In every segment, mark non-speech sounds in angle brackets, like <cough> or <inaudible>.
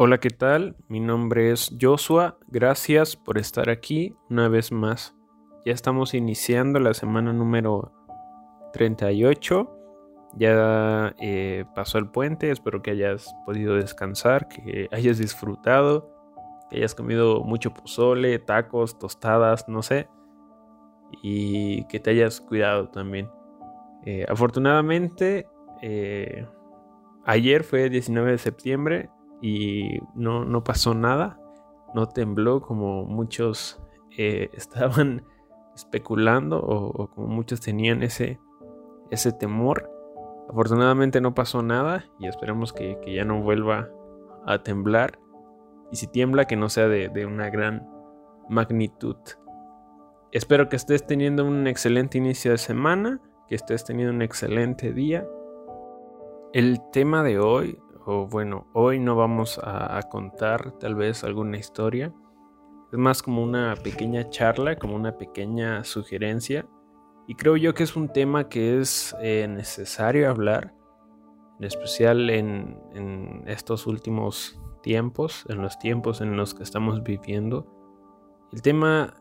Hola, ¿qué tal? Mi nombre es Joshua. Gracias por estar aquí una vez más. Ya estamos iniciando la semana número 38. Ya eh, pasó el puente. Espero que hayas podido descansar, que hayas disfrutado, que hayas comido mucho pozole, tacos, tostadas, no sé. Y que te hayas cuidado también. Eh, afortunadamente, eh, ayer fue 19 de septiembre y no, no pasó nada, no tembló como muchos eh, <laughs> estaban especulando o, como muchos tenían ese, ese temor. Afortunadamente no pasó nada y esperemos que, ya no vuelva a temblar. Y si tiembla, que no sea de, de una gran magnitud. Espero que estés teniendo un excelente inicio de semana, que estés teniendo un excelente día. El tema de hoy bueno, hoy no vamos a, contar tal vez alguna historia. Es más como una pequeña charla, como una pequeña sugerencia. Y creo yo que es un tema que es eh, necesario hablar, en especial en, en estos últimos tiempos, en los tiempos en los que estamos viviendo. El tema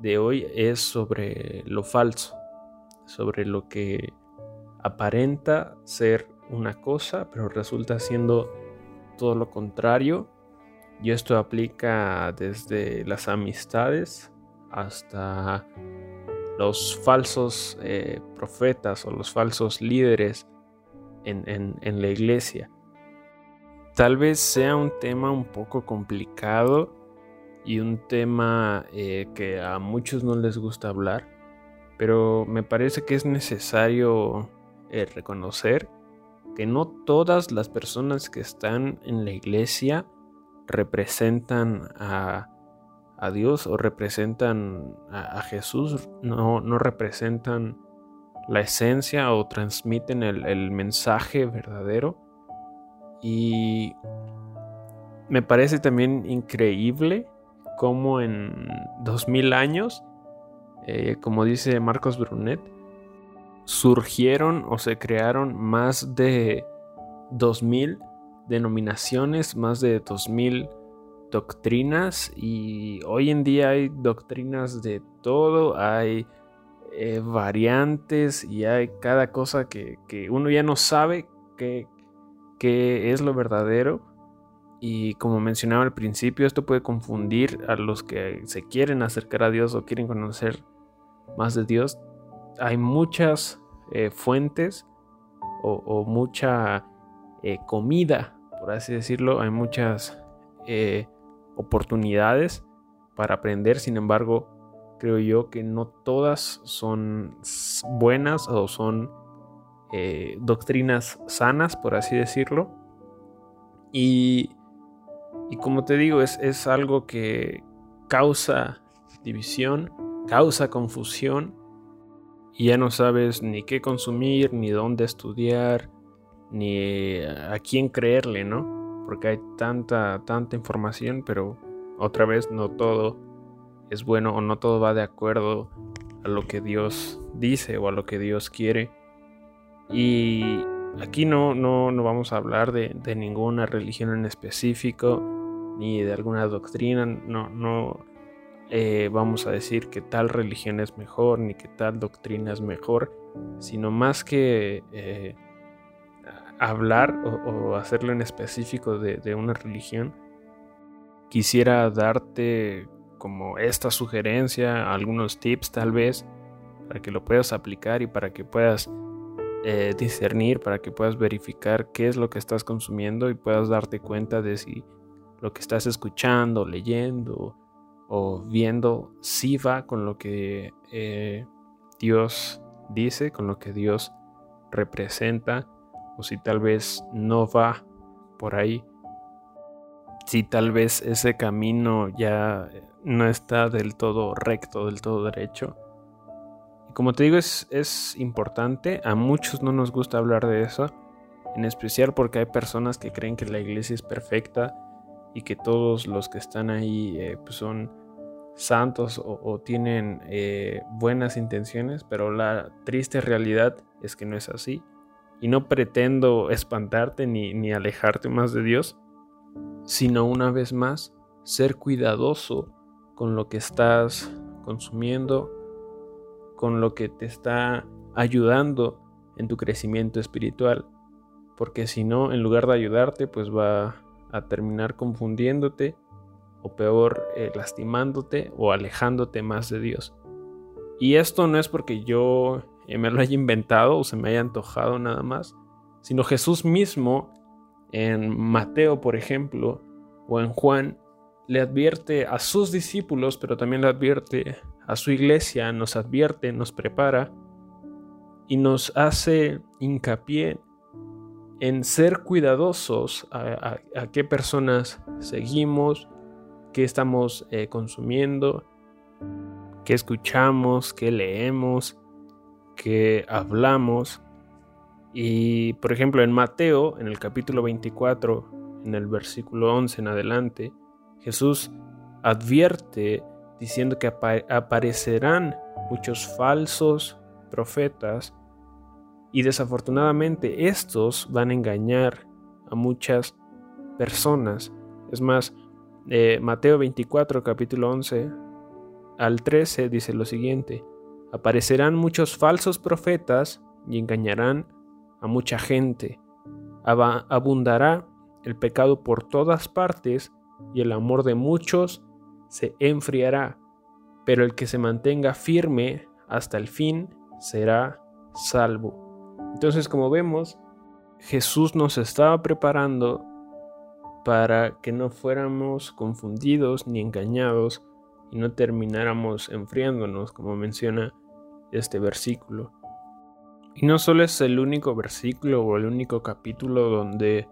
de hoy es sobre lo falso, sobre lo que aparenta ser una cosa, pero resulta siendo todo lo contrario. Y esto aplica desde las amistades hasta los falsos eh, profetas o los falsos líderes en, la iglesia. Tal vez sea un tema un poco complicado y un tema eh, que a muchos no les gusta hablar, pero me parece que es necesario eh, reconocer que no todas las personas que están en la iglesia representan a, Dios o representan a, Jesús, no, no, representan la esencia o transmiten el, el mensaje verdadero. Y me parece también increíble cómo en 2000 años, eh, como dice Marcos Brunet, surgieron o se crearon más de 2000 denominaciones, más de 2000 doctrinas y hoy en día hay doctrinas de todo, hay eh, variantes y hay cada cosa que, uno ya no sabe qué es lo verdadero. Y como mencionaba al principio, esto puede confundir a los que se quieren acercar a Dios o quieren conocer más de Dios hay muchas eh, fuentes o, mucha eh, comida, por así decirlo, hay muchas eh, oportunidades para aprender, sin embargo, creo yo que no todas son buenas o son doctrinas sanas, por así decirlo. Y, como te digo, es algo que causa división, causa confusión y ya no sabes ni qué consumir, ni dónde estudiar, ni a quién creerle, ¿no? Porque hay tanta, tanta información, pero otra vez no todo es bueno o no todo va de acuerdo a lo que Dios dice o a lo que Dios quiere. Y aquí no, no, no vamos a hablar de, de ninguna religión en específico, ni de alguna doctrina, no, no, eh, vamos a decir que tal religión es mejor ni que tal doctrina es mejor, sino más que eh, hablar o, hacerlo en específico de, una religión, quisiera darte como esta sugerencia, algunos tips tal vez, para que lo puedas aplicar y para que puedas eh, discernir, para que puedas verificar qué es lo que estás consumiendo y puedas darte cuenta de si lo que estás escuchando, leyendo, o viendo si va con lo que eh, Dios dice, con lo que Dios representa, o si tal vez no va por ahí, si tal vez ese camino ya no está del todo recto, del todo derecho. Y como te digo, es, es importante, a muchos no nos gusta hablar de eso, en especial porque hay personas que creen que la iglesia es perfecta y que todos los que están ahí eh, pues son santos o, tienen eh, buenas intenciones, pero la triste realidad es que no es así. Y no pretendo espantarte ni, ni alejarte más de Dios, sino una vez más ser cuidadoso con lo que estás consumiendo, con lo que te está ayudando en tu crecimiento espiritual, porque si no, en lugar de ayudarte, pues va a terminar confundiéndote o peor, eh, lastimándote o alejándote más de Dios. Y esto no es porque yo eh, me lo haya inventado o se me haya antojado nada más, sino Jesús mismo en Mateo, por ejemplo, o en Juan, le advierte a sus discípulos, pero también le advierte a su iglesia, nos advierte, nos prepara y nos hace hincapié en ser cuidadosos a, qué personas seguimos, qué estamos eh, consumiendo, qué escuchamos, qué leemos, qué hablamos. Y por ejemplo en Mateo, en el capítulo 24, en el versículo 11 en adelante, Jesús advierte diciendo que aparecerán muchos falsos profetas y desafortunadamente estos van a engañar a muchas personas. Es más, eh, Mateo 24, capítulo 11 al 13 dice lo siguiente, aparecerán muchos falsos profetas y engañarán a mucha gente. abundará el pecado por todas partes y el amor de muchos se enfriará, pero el que se mantenga firme hasta el fin será salvo. Entonces, como vemos, Jesús nos estaba preparando para que no fuéramos confundidos ni engañados y no termináramos enfriándonos, como menciona este versículo. Y no solo es el único versículo o el único capítulo donde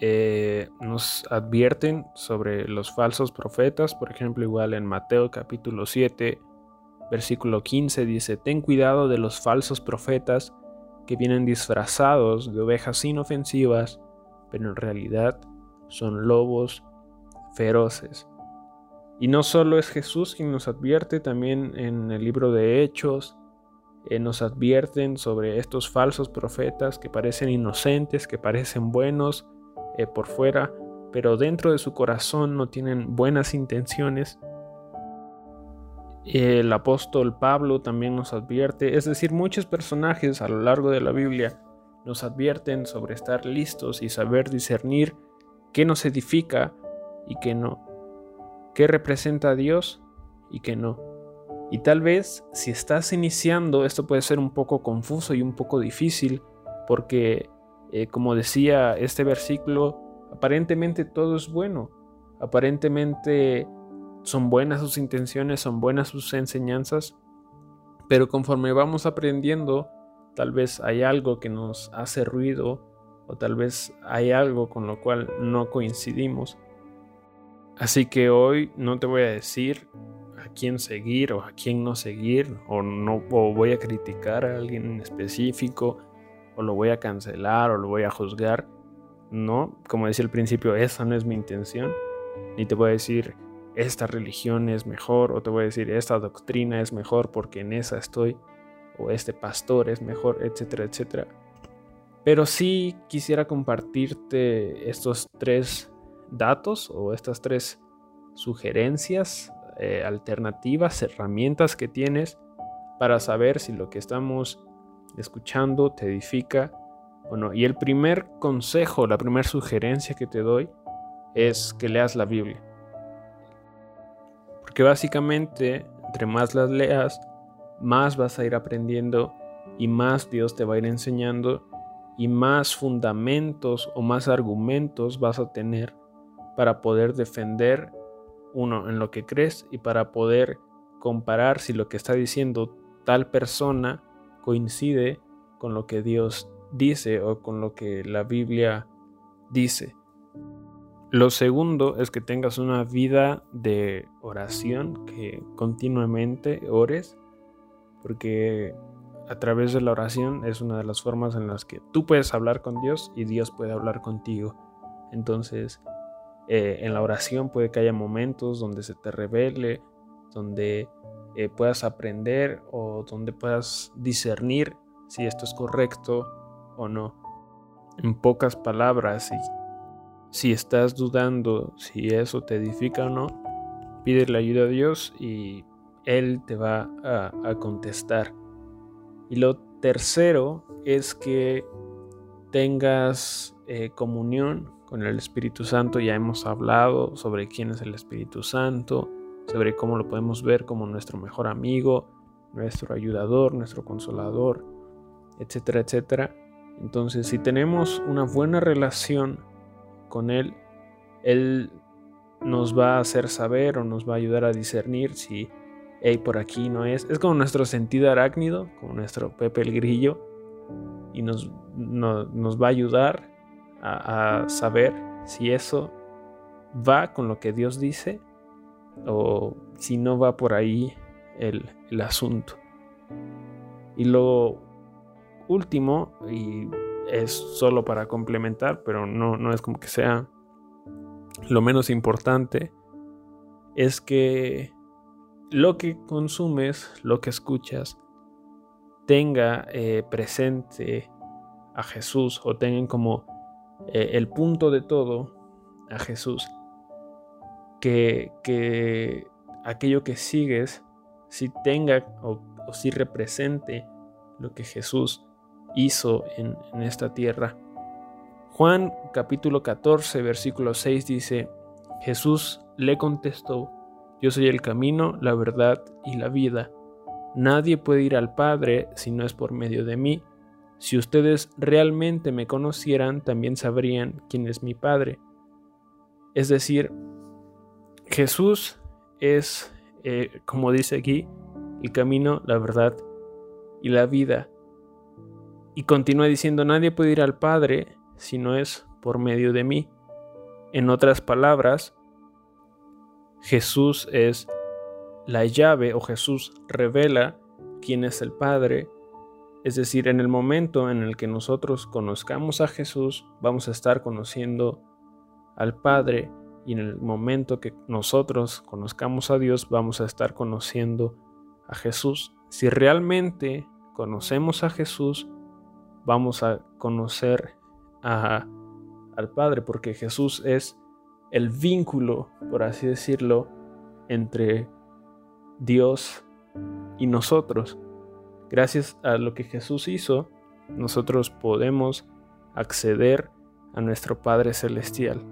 eh, nos advierten sobre los falsos profetas, por ejemplo, igual en Mateo capítulo 7, versículo 15 dice, ten cuidado de los falsos profetas que vienen disfrazados de ovejas inofensivas, pero en realidad son lobos feroces. Y no solo es Jesús quien nos advierte, también en el libro de Hechos eh, nos advierten sobre estos falsos profetas que parecen inocentes, que parecen buenos, eh, por fuera, pero dentro de su corazón no tienen buenas intenciones. El apóstol Pablo también nos advierte, es decir, muchos personajes a lo largo de la Biblia nos advierten sobre estar listos y saber discernir qué nos edifica y qué no, qué representa a Dios y qué no. Y tal vez si estás iniciando esto puede ser un poco confuso y un poco difícil porque eh, como decía este versículo, aparentemente todo es bueno, aparentemente son buenas sus intenciones, son buenas sus enseñanzas, pero conforme vamos aprendiendo, tal vez hay algo que nos hace ruido o tal vez hay algo con lo cual no coincidimos. Así que hoy no te voy a decir a quién seguir o a quién no seguir o no voy a criticar a alguien en específico o lo voy a cancelar o lo voy a juzgar. No, como decía al principio, esa no es mi intención. Ni te voy a decir, esta religión es mejor, o te voy a decir, esta doctrina es mejor porque en esa estoy, o este pastor es mejor, etcétera, etcétera. Pero sí quisiera compartirte estos tres datos o estas tres sugerencias, eh, alternativas, herramientas que tienes para saber si lo que estamos escuchando te edifica o no. Y el primer consejo, la primera sugerencia que te doy es que leas la Biblia. Porque básicamente, entre más las leas, más vas a ir aprendiendo y más Dios te va a ir enseñando y más fundamentos o más argumentos vas a tener para poder defender uno en lo que crees y para poder comparar si lo que está diciendo tal persona coincide con lo que Dios dice o con lo que la Biblia dice. Lo segundo es que tengas una vida de oración, que continuamente ores, porque a través de la oración es una de las formas en las que tú puedes hablar con Dios y Dios puede hablar contigo. Entonces, eh, en la oración puede que haya momentos donde se te revele, donde eh, puedas aprender o donde puedas discernir si esto es correcto o no. En pocas palabras, si estás dudando si eso te edifica o no, pide la ayuda a Dios y Él te va a, contestar. Y lo tercero es que tengas eh, comunión con el Espíritu Santo. Ya hemos hablado sobre quién es el Espíritu Santo, sobre cómo lo podemos ver como nuestro mejor amigo, nuestro ayudador, nuestro consolador, etcétera, etcétera. Entonces, si tenemos una buena relación con Él, Él nos va a hacer saber o nos va a ayudar a discernir si, hey, por aquí no es. Es como nuestro sentido arácnido, como nuestro Pepe el Grillo, y nos, nos va a ayudar a, saber si eso va con lo que Dios dice o si no va por ahí el, el asunto. Y lo último, y es solo para complementar, pero no, no es como que sea lo menos importante, es que lo que consumes, lo que escuchas, tenga eh, presente a Jesús o tengan como eh, el punto de todo a Jesús. Que, que aquello que sigues, si tenga o, si represente lo que Jesús hizo en, en esta tierra. Juan capítulo 14, versículo 6 dice, Jesús le contestó, Yo soy el camino, la verdad y la vida. Nadie puede ir al Padre si no es por medio de mí. Si ustedes realmente me conocieran, también sabrían quién es mi Padre. Es decir, Jesús es, eh, como dice aquí, el camino, la verdad y la vida. Y continúa diciendo, nadie puede ir al Padre si no es por medio de mí. En otras palabras, Jesús es la llave o Jesús revela quién es el Padre es decir, en el momento en el que nosotros conozcamos a Jesús, vamos a estar conociendo al Padre y en el momento que nosotros conozcamos a Dios, vamos a estar conociendo a Jesús. Si realmente conocemos a Jesús, vamos a conocer al Padre, porque Jesús es el vínculo, por así decirlo, entre Dios y nosotros. Gracias a lo que Jesús hizo, nosotros podemos acceder a nuestro Padre Celestial.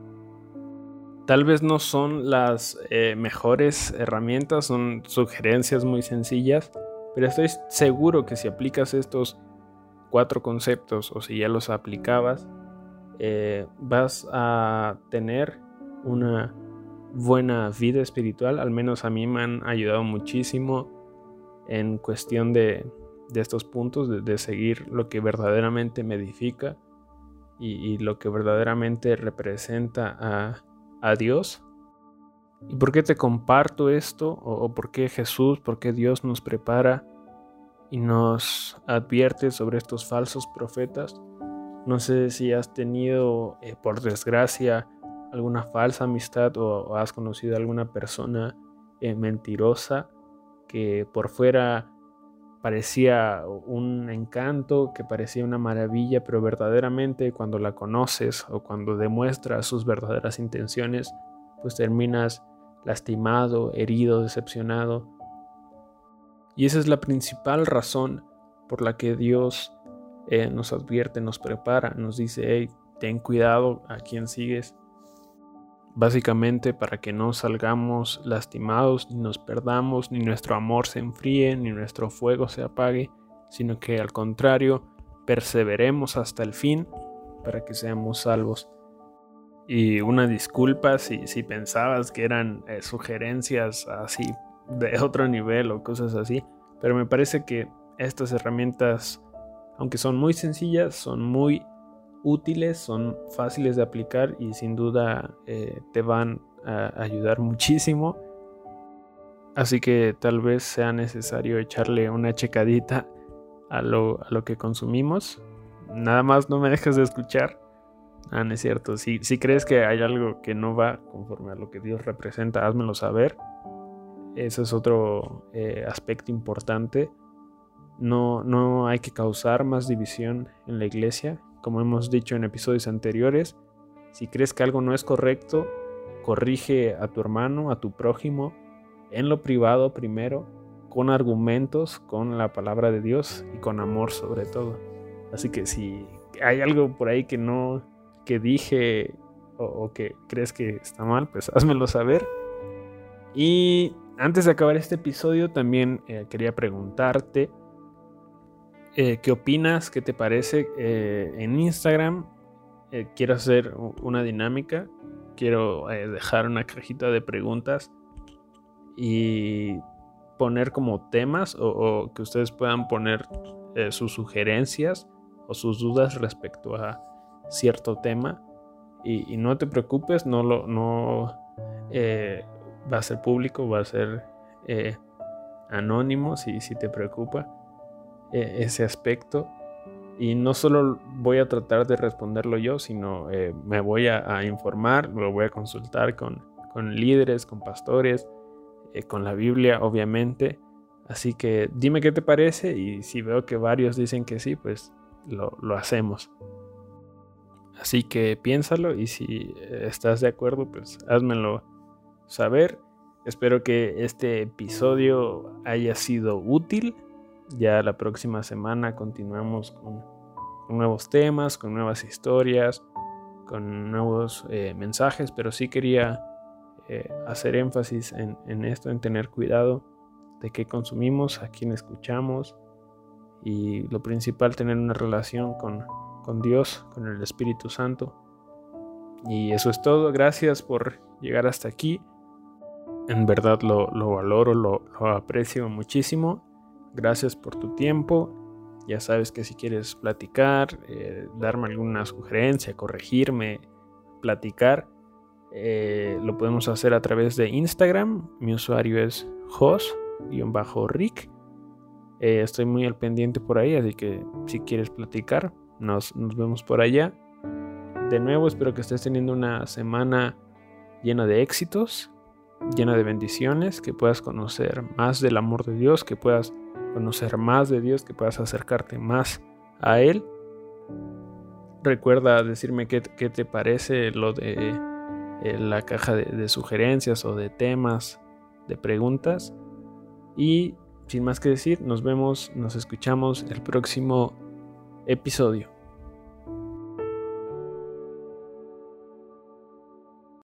Tal vez no son las eh, mejores herramientas, son sugerencias muy sencillas, pero estoy seguro que si aplicas estos cuatro conceptos o si ya los aplicabas, eh, vas a tener una buena vida espiritual. Al menos a mí me han ayudado muchísimo en cuestión de, de estos puntos, de, seguir lo que verdaderamente me edifica y, lo que verdaderamente representa a, a, Dios. ¿Y por qué te comparto esto? ¿O, por qué Jesús, por qué Dios nos prepara y nos advierte sobre estos falsos profetas? No sé si has tenido, eh, por desgracia, alguna falsa amistad o, has conocido a alguna persona eh, mentirosa que por fuera parecía un encanto, que parecía una maravilla, pero verdaderamente cuando la conoces o cuando demuestras sus verdaderas intenciones, pues terminas lastimado, herido, decepcionado. Y esa es la principal razón por la que Dios eh, nos advierte, nos prepara, nos dice, hey, ten cuidado a quien sigues, básicamente para que no salgamos lastimados, ni nos perdamos, ni nuestro amor se enfríe, ni nuestro fuego se apague, sino que al contrario, perseveremos hasta el fin para que seamos salvos. Y una disculpa si, pensabas que eran eh, sugerencias así de <laughs> otro nivel o cosas así, pero me parece que estas herramientas, aunque son muy sencillas, son muy útiles, son fáciles de aplicar y sin duda eh, te van a ayudar muchísimo. Así que tal vez sea necesario echarle una checadita a lo, que consumimos. Nada más no me dejes de escuchar. Ah, no es cierto. Si, si crees que hay algo que no va conforme a lo que Dios representa, házmelo saber. Ese es otro eh, aspecto importante. No, no hay que causar más división en la iglesia como hemos dicho en episodios anteriores, Si crees que algo no es correcto, corrige a tu hermano, a tu prójimo, en lo privado primero, con argumentos, con la palabra de Dios y con amor sobre todo. Así que si hay algo por ahí que no, que dije o, que crees que está mal, pues <laughs> házmelo saber. Y antes de acabar este episodio, también eh, quería preguntarte eh, qué opinas, qué te parece. Eh, en Instagram quiero hacer una dinámica, quiero dejar una cajita de preguntas y poner como temas o, que ustedes puedan poner sus sugerencias o sus dudas respecto a cierto tema. Y, no te preocupes, no lo no eh, va a ser público, va a ser eh, anónimo si, si, te preocupa eh, ese aspecto. Y no solo voy a tratar de responderlo yo, sino me voy a, informar, lo voy a consultar con, con líderes, con pastores, con la Biblia, obviamente. Así que dime qué te parece y si veo que varios dicen que sí, pues lo, lo hacemos. Así que piénsalo y si estás de acuerdo, pues házmelo saber. Espero que este episodio haya sido útil. Ya la próxima semana continuamos con, nuevos temas, con nuevas historias, con nuevos eh, mensajes, pero sí quería eh, hacer énfasis en, esto, en tener cuidado de qué consumimos, a quién escuchamos y lo principal, tener una relación con, con Dios, con el Espíritu Santo. Y eso es todo. Gracias por llegar hasta aquí. En verdad lo, valoro, lo, aprecio muchísimo. Gracias por tu tiempo. Ya sabes que si quieres platicar, eh, darme alguna sugerencia, corregirme, platicar, eh, lo podemos hacer a través de Instagram. Mi usuario es jos-rick. Eh, estoy muy al pendiente por ahí, así que si quieres platicar, nos, vemos por allá. De nuevo, espero que estés teniendo una semana llena de éxitos, llena de bendiciones, que puedas conocer más del amor de Dios, que puedas conocer más de Dios, que puedas acercarte más a Él. Recuerda decirme qué, te parece lo de eh, la caja de sugerencias o de temas, de preguntas. Y sin más que decir, nos vemos, nos escuchamos el próximo episodio.